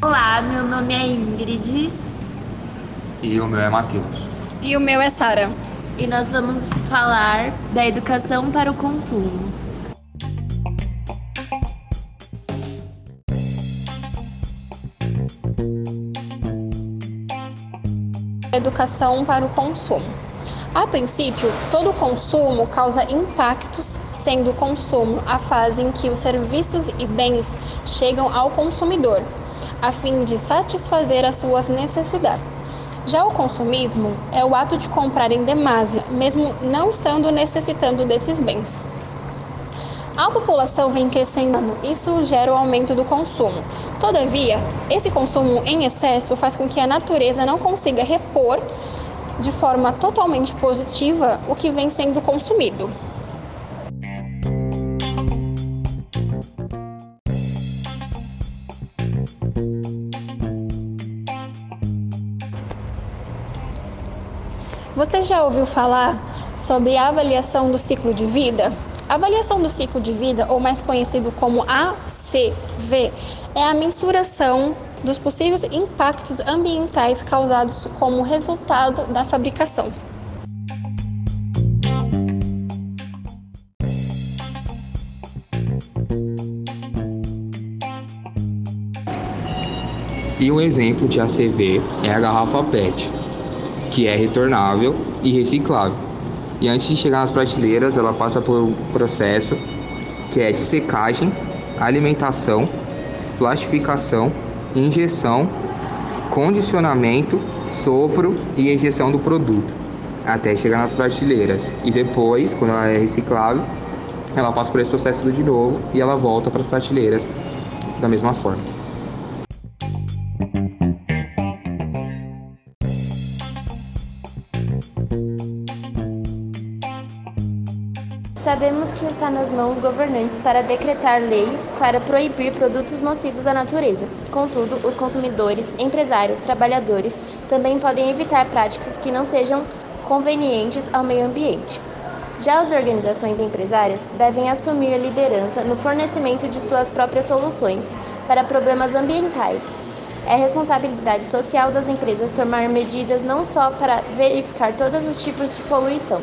Olá, meu nome é Ingrid. E o meu é Matheus. E o meu é Sara. E nós vamos falar da educação para o consumo. Educação para o consumo. A princípio, todo consumo causa impactos, sendo o consumo a fase em que os serviços e bens chegam ao consumidor, a fim de satisfazer as suas necessidades. Já o consumismo é o ato de comprar em demasia, mesmo não estando necessitando desses bens. A população vem crescendo, isso gera o aumento do consumo. Todavia, esse consumo em excesso faz com que a natureza não consiga repor de forma totalmente positiva o que vem sendo consumido. Você já ouviu falar sobre a avaliação do ciclo de vida? A avaliação do ciclo de vida, ou mais conhecido como ACV, é a mensuração dos possíveis impactos ambientais causados como resultado da fabricação. E um exemplo de ACV é a garrafa PET, que é retornável e reciclável. E antes de chegar nas prateleiras, ela passa por um processo que é de secagem, alimentação, plastificação, injeção, condicionamento, sopro e injeção do produto, até chegar nas prateleiras. E depois, quando ela é reciclável, ela passa por esse processo de novo e ela volta para as prateleiras da mesma forma. Sabemos que está nas mãos governantes para decretar leis para proibir produtos nocivos à natureza. Contudo, os consumidores, empresários, trabalhadores também podem evitar práticas que não sejam convenientes ao meio ambiente. Já as organizações empresárias devem assumir liderança no fornecimento de suas próprias soluções para problemas ambientais. É responsabilidade social das empresas tomar medidas não só para verificar todos os tipos de poluição,